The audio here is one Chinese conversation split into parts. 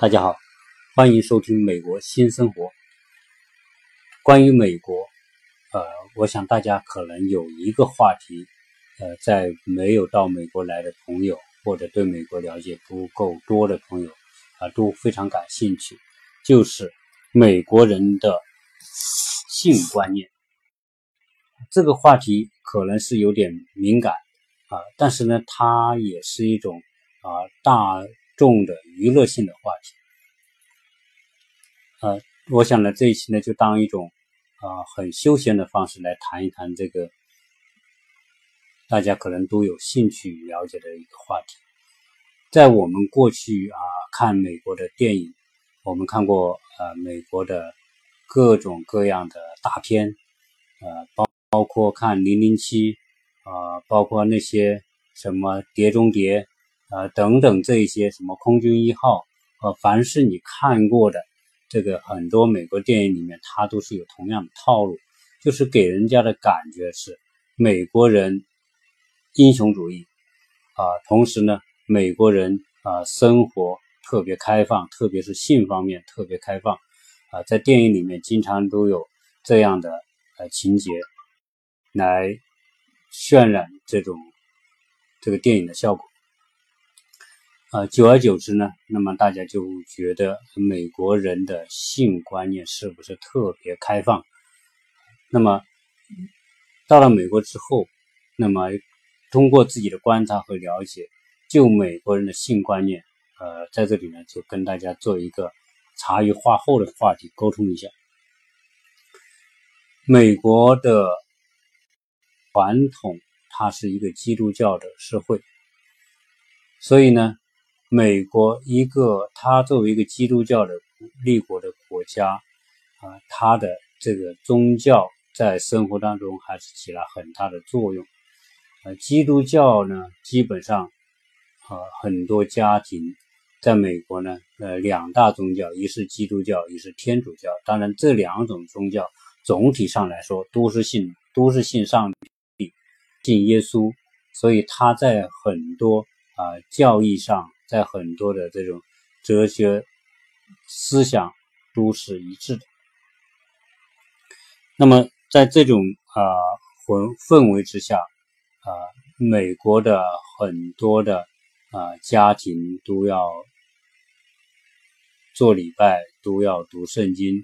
大家好，欢迎收听《美国新生活》。关于美国，呃，我想大家可能有一个话题，呃，在没有到美国来的朋友，或者对美国了解不够多的朋友，啊，都非常感兴趣，就是美国人的性观念。这个话题可能是有点敏感啊，但是呢，它也是一种啊大。众的娱乐性的话题，呃，我想呢，这一期呢就当一种啊很休闲的方式来谈一谈这个大家可能都有兴趣了解的一个话题。在我们过去啊看美国的电影，我们看过呃美国的各种各样的大片，呃包包括看《零零七》啊，包括那些什么《碟中谍》。呃，等等，这一些什么空军一号，呃，凡是你看过的这个很多美国电影里面，它都是有同样的套路，就是给人家的感觉是美国人英雄主义啊，同时呢，美国人啊生活特别开放，特别是性方面特别开放啊，在电影里面经常都有这样的呃情节来渲染这种这个电影的效果。呃，久而久之呢，那么大家就觉得美国人的性观念是不是特别开放？那么到了美国之后，那么通过自己的观察和了解，就美国人的性观念，呃，在这里呢，就跟大家做一个茶余饭后的话题沟通一下。美国的传统，它是一个基督教的社会，所以呢。美国一个，它作为一个基督教的立国的国家，啊，它的这个宗教在生活当中还是起了很大的作用。呃，基督教呢，基本上，呃，很多家庭在美国呢，呃，两大宗教，一是基督教，一是天主教。当然，这两种宗教总体上来说都是信，都是信上帝，信耶稣，所以他在很多啊教义上。在很多的这种哲学思想都是一致的。那么，在这种啊氛氛围之下，啊，美国的很多的啊家庭都要做礼拜，都要读圣经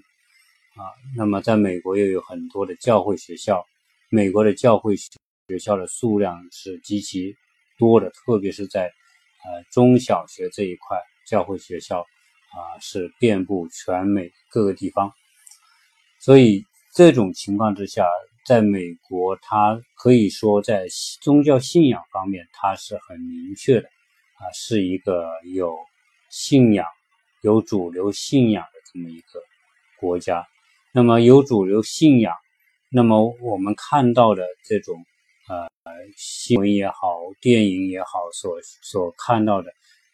啊。那么，在美国又有很多的教会学校，美国的教会学校的数量是极其多的，特别是在。呃，中小学这一块教会学校啊，是遍布全美各个地方，所以这种情况之下，在美国，它可以说在宗教信仰方面，它是很明确的啊，是一个有信仰、有主流信仰的这么一个国家。那么有主流信仰，那么我们看到的这种。呃，新闻也好，电影也好，所所看到的，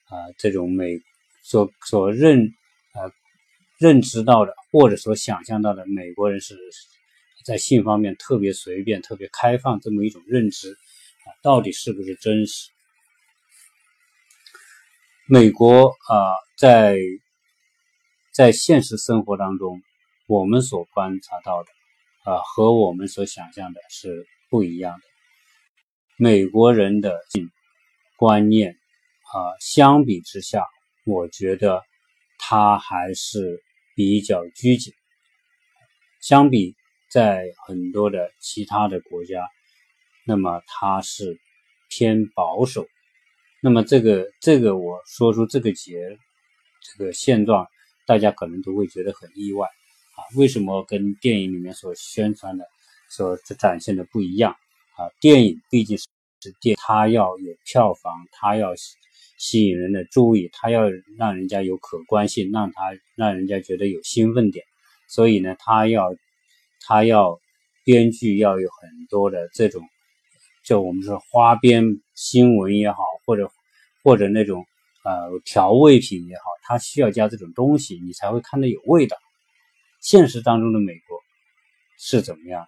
啊，这种美所所认呃认知到的，或者所想象到的，美国人是在性方面特别随便、特别开放这么一种认知，啊，到底是不是真实？美国啊，在在现实生活当中，我们所观察到的，啊，和我们所想象的是不一样的。美国人的观念啊，相比之下，我觉得他还是比较拘谨。相比在很多的其他的国家，那么他是偏保守。那么这个这个我说出这个结这个现状，大家可能都会觉得很意外啊，为什么跟电影里面所宣传的、所展现的不一样？啊，电影毕竟是电，它要有票房，它要吸引人的注意，它要让人家有可观性，让它让人家觉得有兴奋点。所以呢，它要它要编剧要有很多的这种，就我们说花边新闻也好，或者或者那种呃调味品也好，它需要加这种东西，你才会看得有味道。现实当中的美国是怎么样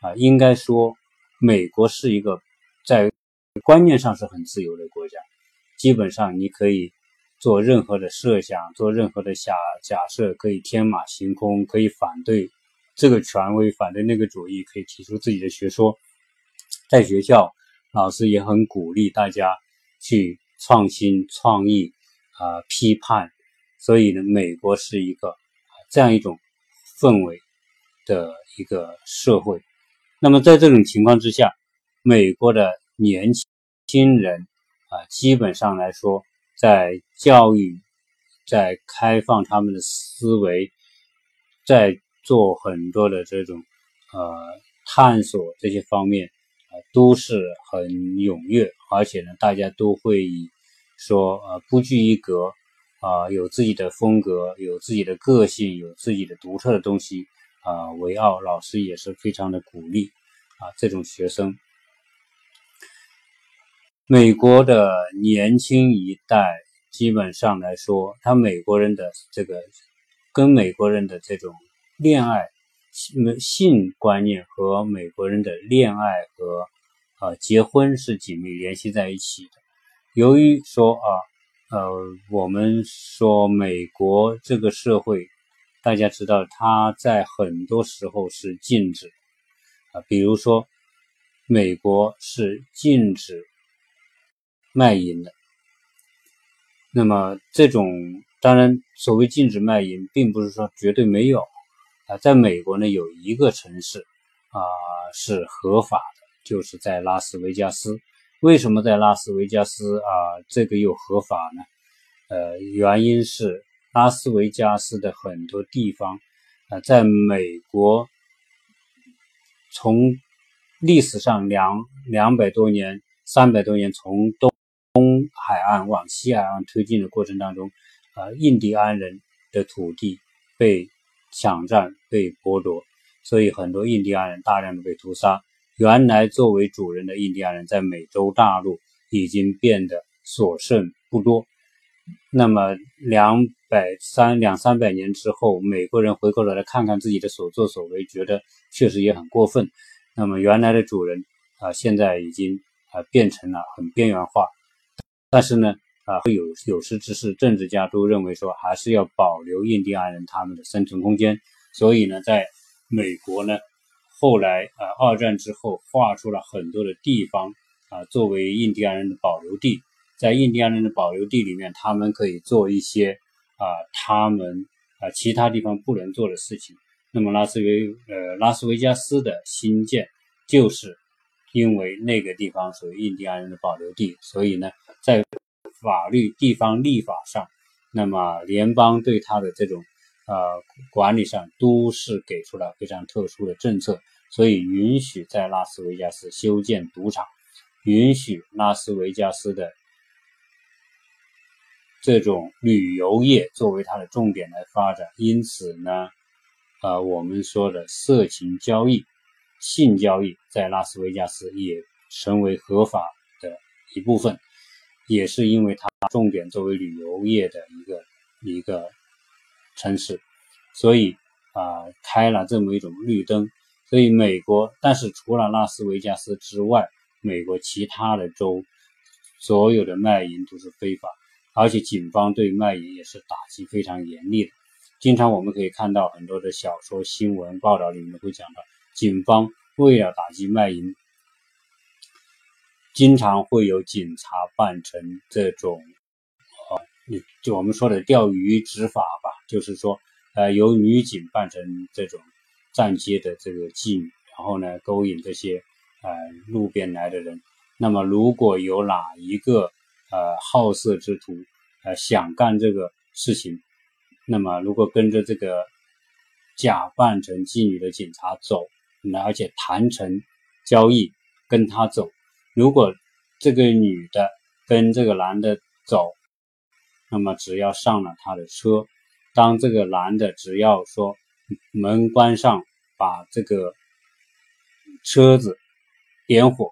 啊？应该说。美国是一个在观念上是很自由的国家，基本上你可以做任何的设想，做任何的假假设，可以天马行空，可以反对这个权威，反对那个主义，可以提出自己的学说。在学校，老师也很鼓励大家去创新、创意啊，批判。所以呢，美国是一个这样一种氛围的一个社会。那么在这种情况之下，美国的年轻人啊，基本上来说，在教育、在开放他们的思维、在做很多的这种呃探索这些方面啊，都是很踊跃，而且呢，大家都会以说呃不拘一格。啊，有自己的风格，有自己的个性，有自己的独特的东西啊，为傲。老师也是非常的鼓励啊，这种学生。美国的年轻一代基本上来说，他美国人的这个跟美国人的这种恋爱性性观念和美国人的恋爱和啊结婚是紧密联系在一起的。由于说啊。呃，我们说美国这个社会，大家知道，它在很多时候是禁止啊，比如说，美国是禁止卖淫的。那么，这种当然，所谓禁止卖淫，并不是说绝对没有啊，在美国呢，有一个城市啊是合法的，就是在拉斯维加斯。为什么在拉斯维加斯啊这个又合法呢？呃，原因是拉斯维加斯的很多地方啊，在美国从历史上两两百多年、三百多年从东海岸往西海岸推进的过程当中，啊，印第安人的土地被抢占、被剥夺，所以很多印第安人大量的被屠杀。原来作为主人的印第安人在美洲大陆已经变得所剩不多。那么两百三两三百年之后，美国人回过头来看看自己的所作所为，觉得确实也很过分。那么原来的主人啊，现在已经啊变成了很边缘化。但是呢啊，会有有识之士、政治家都认为说，还是要保留印第安人他们的生存空间。所以呢，在美国呢。后来啊，二战之后划出了很多的地方啊，作为印第安人的保留地。在印第安人的保留地里面，他们可以做一些啊，他们啊其他地方不能做的事情。那么拉斯维呃拉斯维加斯的新建，就是因为那个地方属于印第安人的保留地，所以呢，在法律地方立法上，那么联邦对他的这种。呃，管理上都是给出了非常特殊的政策，所以允许在拉斯维加斯修建赌场，允许拉斯维加斯的这种旅游业作为它的重点来发展。因此呢，呃，我们说的色情交易、性交易在拉斯维加斯也成为合法的一部分，也是因为它重点作为旅游业的一个一个。城市，所以啊开了这么一种绿灯，所以美国，但是除了拉斯维加斯之外，美国其他的州所有的卖淫都是非法，而且警方对卖淫也是打击非常严厉的。经常我们可以看到很多的小说、新闻报道里面会讲到，警方为了打击卖淫，经常会有警察扮成这种。啊就我们说的钓鱼执法吧，就是说，呃，由女警扮成这种站街的这个妓女，然后呢，勾引这些呃路边来的人。那么，如果有哪一个呃好色之徒呃想干这个事情，那么如果跟着这个假扮成妓女的警察走，而且谈成交易跟他走，如果这个女的跟这个男的走。那么只要上了他的车，当这个男的只要说门关上，把这个车子点火，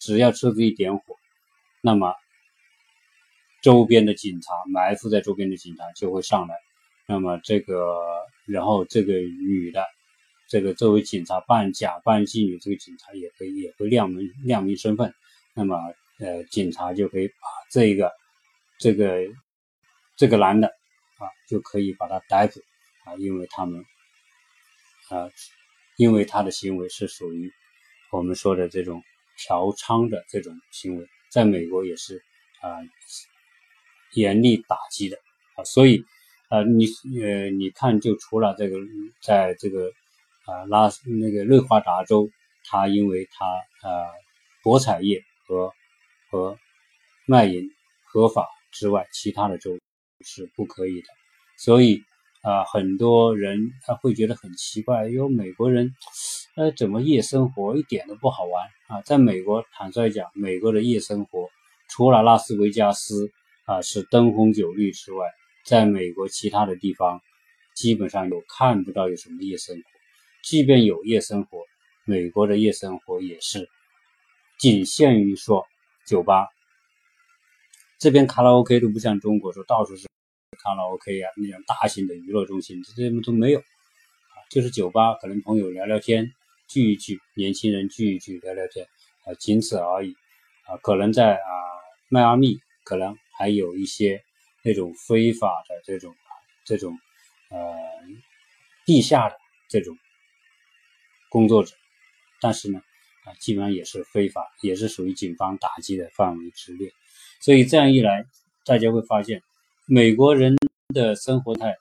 只要车子一点火，那么周边的警察埋伏在周边的警察就会上来。那么这个，然后这个女的，这个作为警察扮假扮妓女，这个警察也会也会亮明亮明身份。那么呃，警察就可以把这个这个。这个男的啊就可以把他逮捕啊，因为他们啊，因为他的行为是属于我们说的这种嫖娼的这种行为，在美国也是啊严厉打击的啊，所以啊你呃你看，就除了这个，在这个啊拉那个内华达州，他因为他啊博彩业和和卖淫合法之外，其他的州是不可以的。所以啊，很多人他会觉得很奇怪，因为美国人，呃，怎么夜生活一点都不好玩啊？在美国，坦率讲，美国的夜生活除了拉斯维加斯啊是灯红酒绿之外，在美国其他的地方基本上有看不到有什么夜生活。即便有夜生活，美国的夜生活也是仅限于说酒吧。这边卡拉 OK 都不像中国说到处是卡拉 OK 啊，那种大型的娱乐中心，这些都没有，就是酒吧，可能朋友聊聊天，聚一聚，年轻人聚一聚，聊聊天，啊，仅此而已啊。可能在啊迈阿密，可能还有一些那种非法的这种这种呃地下的这种工作者，但是呢啊，基本上也是非法，也是属于警方打击的范围之列。所以这样一来，大家会发现，美国人的生活态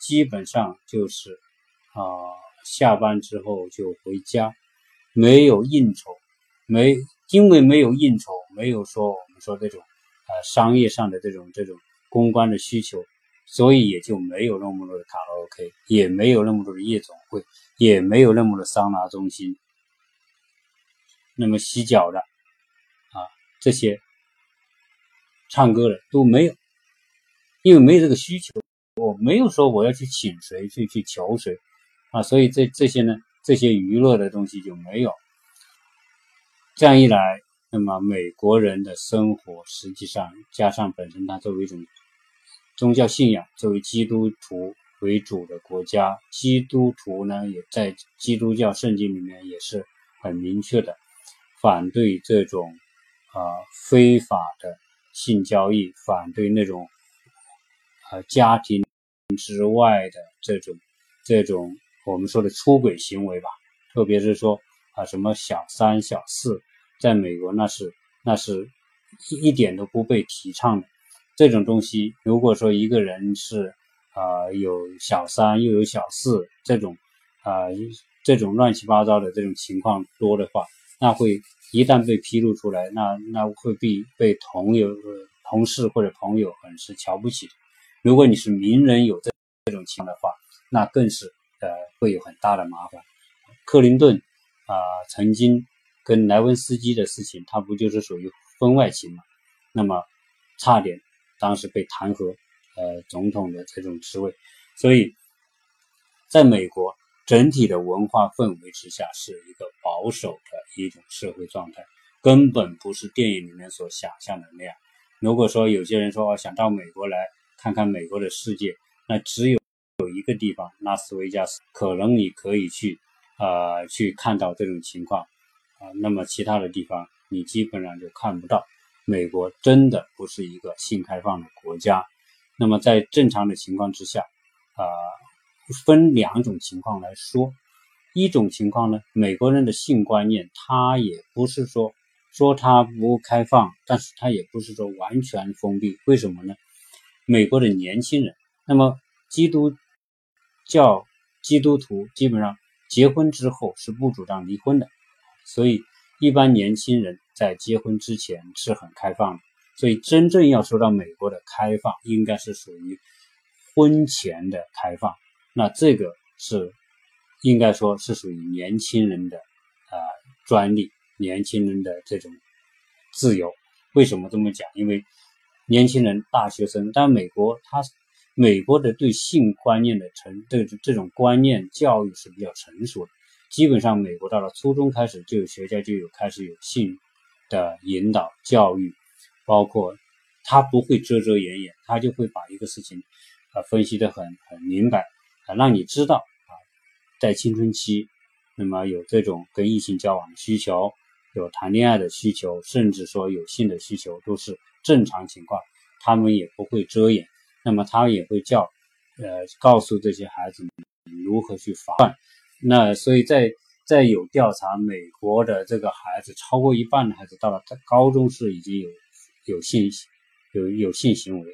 基本上就是啊，下班之后就回家，没有应酬，没因为没有应酬，没有说我们说这种啊商业上的这种这种公关的需求，所以也就没有那么多的卡拉 OK，也没有那么多的夜总会，也没有那么多的桑拿中心，那么洗脚的啊这些。唱歌的都没有，因为没有这个需求，我没有说我要去请谁去去求谁啊，所以这这些呢，这些娱乐的东西就没有。这样一来，那么美国人的生活实际上加上本身它作为一种宗教信仰，作为基督徒为主的国家，基督徒呢也在基督教圣经里面也是很明确的反对这种啊非法的。性交易，反对那种呃家庭之外的这种这种我们说的出轨行为吧，特别是说啊什么小三小四，在美国那是那是一一点都不被提倡的。这种东西，如果说一个人是啊有小三又有小四这种啊这种乱七八糟的这种情况多的话，那会。一旦被披露出来，那那会被被同友、同事或者朋友很是瞧不起。如果你是名人有这这种情况的话，那更是呃会有很大的麻烦。克林顿啊曾经跟莱文斯基的事情，他不就是属于婚外情吗？那么差点当时被弹劾呃总统的这种职位。所以在美国。整体的文化氛围之下是一个保守的一种社会状态，根本不是电影里面所想象的那样。如果说有些人说想到美国来看看美国的世界，那只有有一个地方拉斯维加斯，可能你可以去啊去看到这种情况那么其他的地方你基本上就看不到。美国真的不是一个性开放的国家。那么在正常的情况之下啊。分两种情况来说，一种情况呢，美国人的性观念，他也不是说说他不开放，但是他也不是说完全封闭。为什么呢？美国的年轻人，那么基督教基督徒基本上结婚之后是不主张离婚的，所以一般年轻人在结婚之前是很开放的。所以真正要说到美国的开放，应该是属于婚前的开放。那这个是应该说是属于年轻人的啊专利，年轻人的这种自由。为什么这么讲？因为年轻人、大学生，但美国他美国的对性观念的成这这种观念教育是比较成熟的。基本上，美国到了初中开始就有学校就有开始有性的引导教育，包括他不会遮遮掩掩，他就会把一个事情啊分析的很很明白。啊，让你知道啊，在青春期，那么有这种跟异性交往的需求，有谈恋爱的需求，甚至说有性的需求，都是正常情况，他们也不会遮掩，那么他也会教，呃，告诉这些孩子们如何去防范。那所以在在有调查，美国的这个孩子超过一半的孩子到了高中是已经有有性有有性行为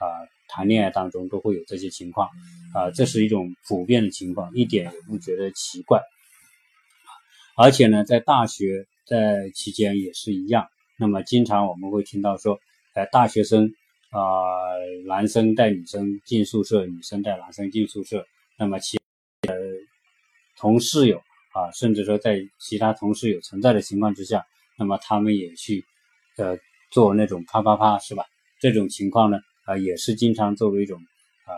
啊，谈恋爱当中都会有这些情况啊，这是一种普遍的情况，一点也不觉得奇怪。而且呢，在大学在期间也是一样。那么经常我们会听到说，呃，大学生啊，男生带女生进宿舍，女生带男生进宿舍。那么其同室友啊，甚至说在其他同室友存在的情况之下，那么他们也去呃做那种啪啪啪，是吧？这种情况呢，啊，也是经常作为一种啊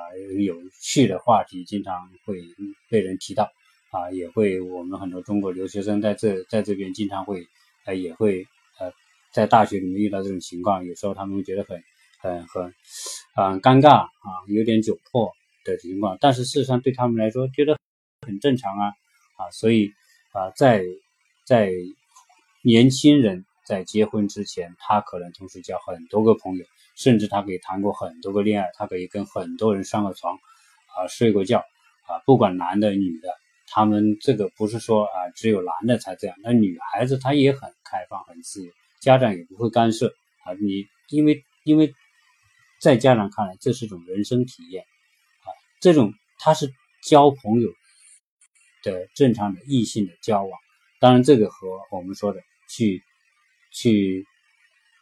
有趣的话题，经常会被人提到。啊，也会我们很多中国留学生在这在这边经常会，呃，也会呃，在大学里面遇到这种情况，有时候他们会觉得很很很很尴尬啊，有点窘迫的情况，但是事实上对他们来说觉得很正常啊啊，所以啊，在在年轻人在结婚之前，他可能同时交很多个朋友，甚至他可以谈过很多个恋爱，他可以跟很多人上过床啊，睡过觉啊，不管男的女的。他们这个不是说啊，只有男的才这样，那女孩子她也很开放、很自由，家长也不会干涉啊。你因为因为在家长看来，这是一种人生体验啊，这种他是交朋友的正常的异性的交往，当然这个和我们说的去去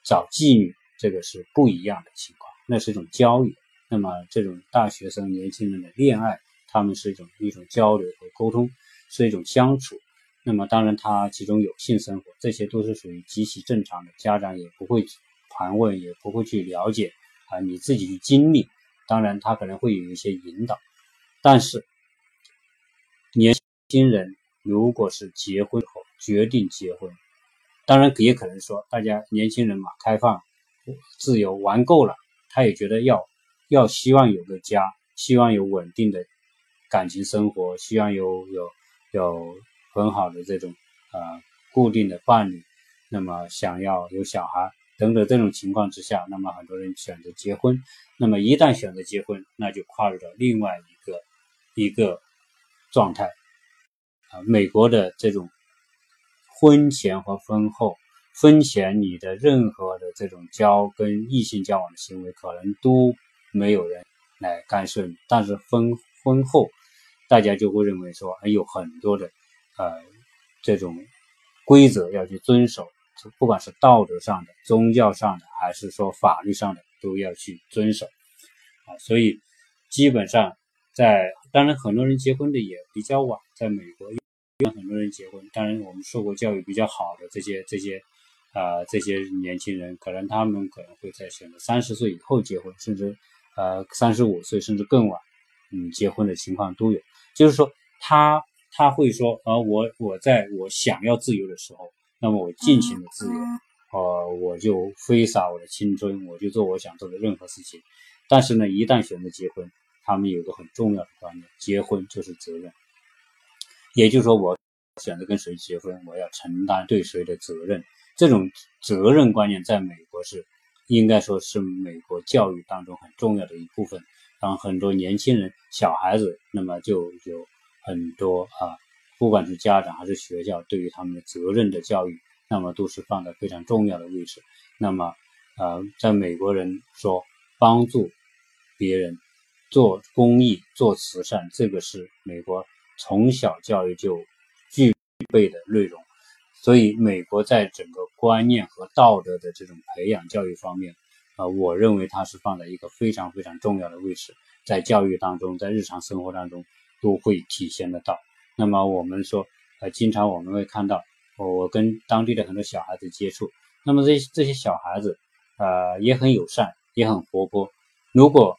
找妓女这个是不一样的情况，那是一种交友。那么这种大学生年轻人的恋爱。他们是一种一种交流和沟通，是一种相处。那么当然，他其中有性生活，这些都是属于极其正常的。家长也不会盘问，也不会去了解啊，你自己去经历。当然，他可能会有一些引导。但是，年新人如果是结婚后决定结婚，当然也可能说，大家年轻人嘛，开放、自由玩够了，他也觉得要要希望有个家，希望有稳定的。感情生活希望有有有很好的这种呃固定的伴侣，那么想要有小孩等等这种情况之下，那么很多人选择结婚。那么一旦选择结婚，那就跨入了另外一个一个状态美国的这种婚前和婚后，婚前你的任何的这种交跟异性交往的行为，可能都没有人来干涉你，但是婚婚后。大家就会认为说，有很多的呃这种规则要去遵守，不管是道德上的、宗教上的，还是说法律上的，都要去遵守啊。所以基本上在，当然很多人结婚的也比较晚，在美国，很多人结婚，当然我们受过教育比较好的这些这些啊这些年轻人，可能他们可能会在选择三十岁以后结婚，甚至呃三十五岁甚至更晚，嗯，结婚的情况都有。就是说，他他会说，呃，我我在我想要自由的时候，那么我尽情的自由，呃，我就挥洒我的青春，我就做我想做的任何事情。但是呢，一旦选择结婚，他们有个很重要的观念，结婚就是责任。也就是说，我选择跟谁结婚，我要承担对谁的责任。这种责任观念在美国是，应该说是美国教育当中很重要的一部分。让很多年轻人、小孩子，那么就有很多啊，不管是家长还是学校，对于他们的责任的教育，那么都是放在非常重要的位置。那么，呃，在美国人说帮助别人、做公益、做慈善，这个是美国从小教育就具备的内容。所以，美国在整个观念和道德的这种培养教育方面。啊，我认为它是放在一个非常非常重要的位置，在教育当中，在日常生活当中都会体现得到。那么我们说，呃，经常我们会看到，我跟当地的很多小孩子接触，那么这这些小孩子，呃，也很友善，也很活泼。如果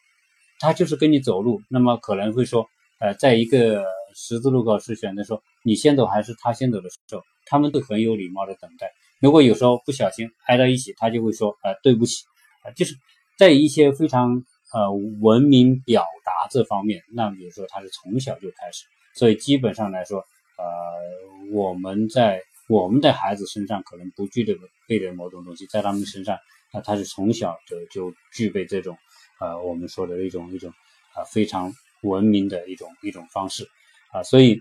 他就是跟你走路，那么可能会说，呃，在一个十字路口是选择说你先走还是他先走的时候，他们都很有礼貌的等待。如果有时候不小心挨到一起，他就会说，呃，对不起啊。就是在一些非常呃文明表达这方面，那比如说他是从小就开始，所以基本上来说，呃，我们在我们的孩子身上可能不具备备的某种东西，在他们身上，啊，他是从小就就具备这种呃我们说的一种一种啊非常文明的一种一种方式啊，所以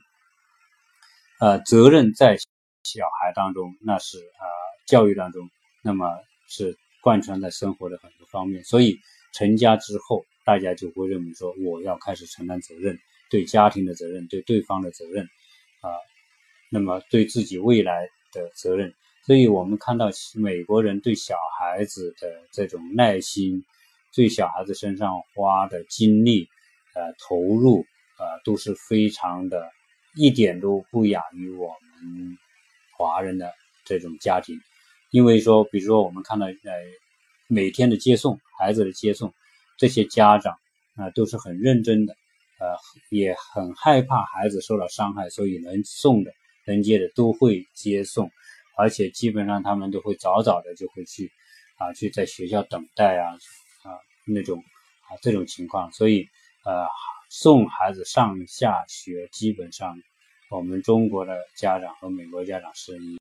呃责任在小孩当中，那是啊教育当中，那么是贯穿在生活的很多方面，所以成家之后，大家就会认为说我要开始承担责任，对家庭的责任，对对方的责任啊，那么对自己未来的责任。所以我们看到美国人对小孩子的这种耐心，对小孩子身上花的精力，呃，投入，呃，都是非常的，一点都不亚于我们华人的这种家庭。因为说，比如说我们看到，呃，每天的接送孩子的接送，这些家长啊都是很认真的，呃，也很害怕孩子受到伤害，所以能送的、能接的都会接送。而且基本上他们都会早早的就会去，啊，去在学校等待啊，啊那种啊这种情况，所以呃送孩子上下学基本上我们中国的家长和美国家长是一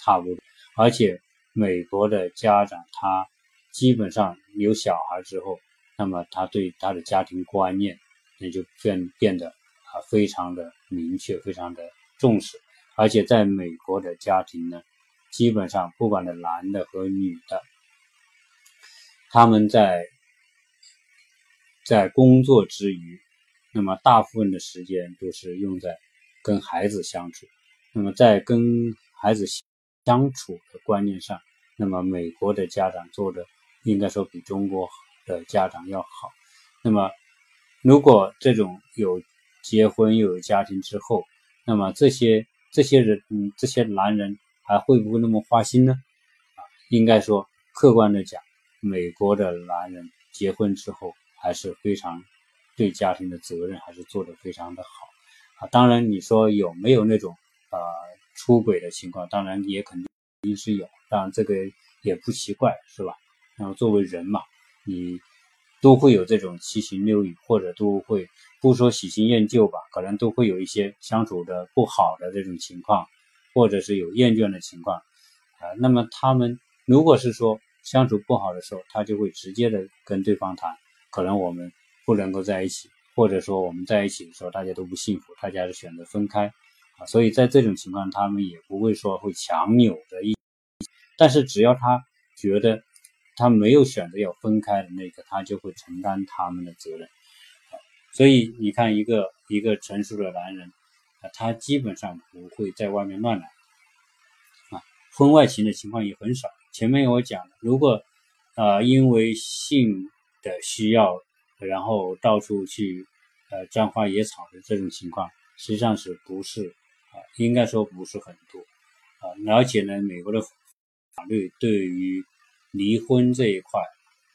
差不多，而且美国的家长他基本上有小孩之后，那么他对他的家庭观念也就变变得啊非常的明确，非常的重视。而且在美国的家庭呢，基本上不管的男的和女的，他们在在工作之余，那么大部分的时间都是用在跟孩子相处。那么在跟孩子相处的观念上，那么美国的家长做的应该说比中国的家长要好。那么如果这种有结婚又有家庭之后，那么这些。这些人，嗯，这些男人还会不会那么花心呢？啊，应该说，客观的讲，美国的男人结婚之后还是非常对家庭的责任还是做得非常的好啊。当然，你说有没有那种呃出轨的情况？当然也肯定是有，当然这个也不奇怪，是吧？然后作为人嘛，你。都会有这种七情六欲，或者都会不说喜新厌旧吧，可能都会有一些相处的不好的这种情况，或者是有厌倦的情况啊。那么他们如果是说相处不好的时候，他就会直接的跟对方谈，可能我们不能够在一起，或者说我们在一起的时候大家都不幸福，大家是选择分开啊。所以在这种情况，他们也不会说会强扭的一，但是只要他觉得。他没有选择要分开的那个，他就会承担他们的责任。所以你看，一个一个成熟的男人，啊，他基本上不会在外面乱来，啊，婚外情的情况也很少。前面我讲，如果啊因为性的需要，然后到处去呃沾花惹草的这种情况，实际上是不是啊？应该说不是很多啊。而且呢，美国的法律对于离婚这一块，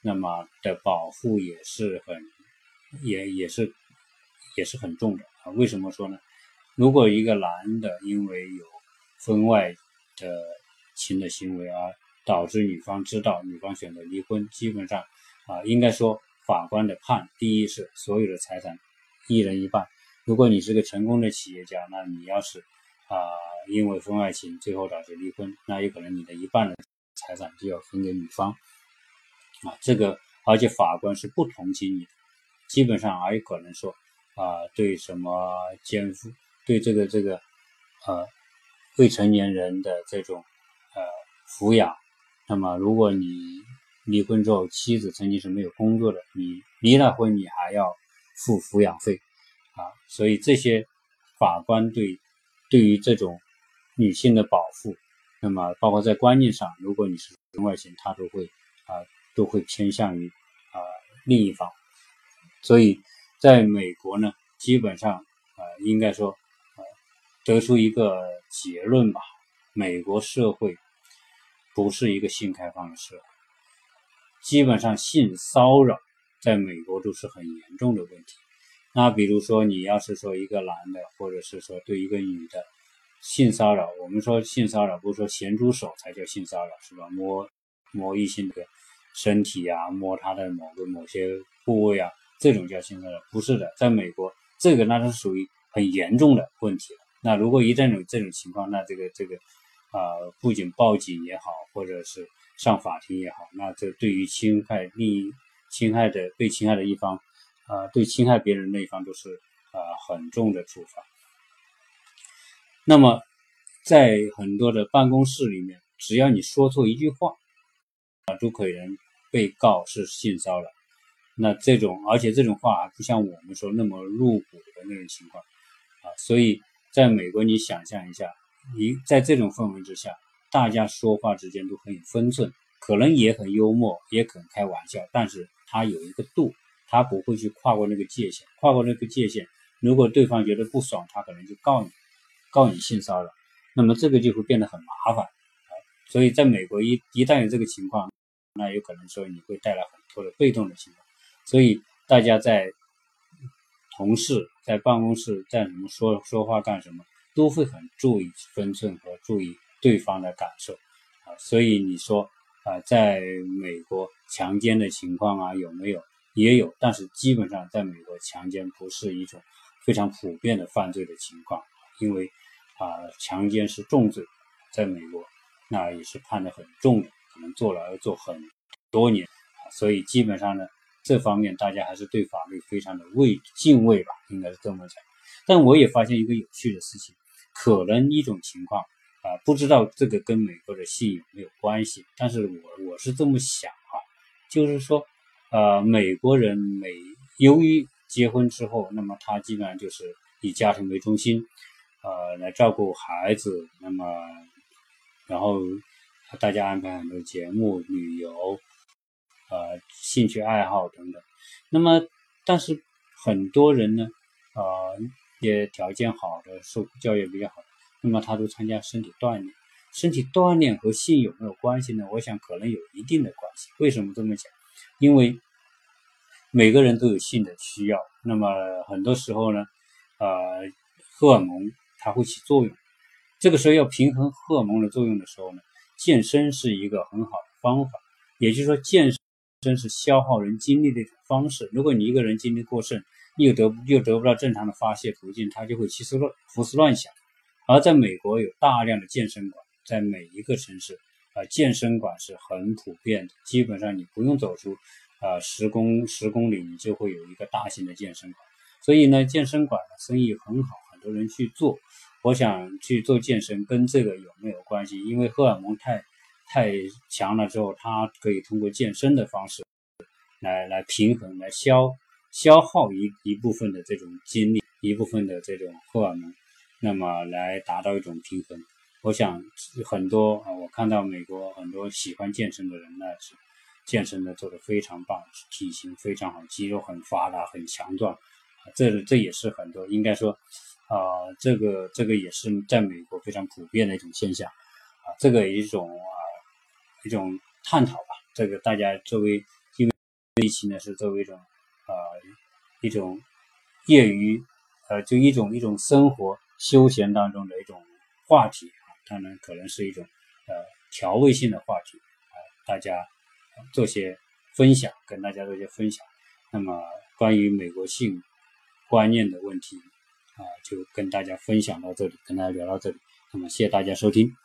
那么的保护也是很，也也是也是很重的啊。为什么说呢？如果一个男的因为有婚外的情的行为而导致女方知道，女方选择离婚，基本上啊，应该说法官的判，第一是所有的财产一人一半。如果你是个成功的企业家，那你要是啊因为婚外情最后导致离婚，那有可能你的一半的。财产就要分给女方啊，这个而且法官是不同情你的，基本上还有可能说啊，对什么监护，对这个这个呃未成年人的这种呃抚养，那么如果你离婚之后妻子曾经是没有工作的，你离了婚你还要付抚养费啊，所以这些法官对对于这种女性的保护。那么，包括在观念上，如果你是婚外情，他都会啊，都会偏向于啊另一方。所以，在美国呢，基本上啊，应该说啊，得出一个结论吧：美国社会不是一个性开放的社会，基本上性骚扰在美国都是很严重的问题。那比如说，你要是说一个男的，或者是说对一个女的。性骚扰，我们说性骚扰不是说咸猪手才叫性骚扰是吧？摸摸异性的身体啊，摸他的某个某些部位啊，这种叫性骚扰，不是的。在美国，这个那是属于很严重的问题了。那如果一旦有这种情况，那这个这个啊，不仅报警也好，或者是上法庭也好，那这对于侵害另一侵害的被侵害的一方，啊，对侵害别人那一方都是啊很重的处罚。那么，在很多的办公室里面，只要你说错一句话，啊，都可能被告是性骚扰。那这种，而且这种话还不像我们说那么入骨的那种情况，啊，所以在美国，你想象一下，你在这种氛围之下，大家说话之间都很有分寸，可能也很幽默，也可能开玩笑，但是他有一个度，他不会去跨过那个界限，跨过那个界限，如果对方觉得不爽，他可能就告你，告你性骚扰，那么这个就会变得很麻烦，所以在美国一一旦有这个情况，那有可能说你会带来很多的被动的情况。所以大家在同事在办公室在什么说说话干什么，都会很注意分寸和注意对方的感受啊。所以你说啊，在美国强奸的情况啊有没有？也有，但是基本上在美国强奸不是一种非常普遍的犯罪的情况，因为啊强奸是重罪，在美国那也是判的很重的，可能坐牢要坐很多年。所以基本上呢。这方面大家还是对法律非常的畏敬畏吧，应该是这么讲。但我也发现一个有趣的事情，可能一种情况啊，不知道这个跟美国的性有没有关系，但是我我是这么想啊，就是说，呃，美国人每由于结婚之后，那么他基本上就是以家庭为中心，呃，来照顾孩子，那么然后大家安排很多节目、旅游。呃，兴趣爱好等等，那么，但是很多人呢，呃，也条件好的，受教育比较好，那么他都参加身体锻炼。身体锻炼和性有没有关系呢？我想可能有一定的关系。为什么这么讲？因为每个人都有性的需要，那么很多时候呢，呃，荷尔蒙它会起作用。这个时候要平衡荷尔蒙的作用的时候呢，健身是一个很好的方法。也就是说，健身。是消耗人精力的一种方式。如果你一个人精力过剩，又得又得不到正常的发泄途径，他就会胡思乱胡思乱想。而在美国有大量的健身馆，在每一个城市啊，健身馆是很普遍的，基本上你不用走出啊十公十公里，你就会有一个大型的健身馆。所以呢，健身馆的生意很好，很多人去做。我想去做健身，跟这个有没有关系？因为荷尔蒙太。太强了之后，它可以通过健身的方式来来平衡、来消消耗一一部分的这种精力、一部分的这种荷尔蒙，那么来达到一种平衡。我想很多啊，我看到美国很多喜欢健身的人呢，是健身的做得非常棒，体型非常好，肌肉很发达、很强壮。这这也是很多应该说啊，这个这个也是在美国非常普遍的一种现象啊，这个一种啊。一种探讨吧，这个大家作为因为这一期呢是作为一种呃一种业余呃就一种一种生活休闲当中的一种话题啊，当然可能是一种呃调味性的话题啊，大家做些分享，跟大家做些分享。那么关于美国性观念的问题啊，就跟大家分享到这里，跟大家聊到这里。那么谢谢大家收听。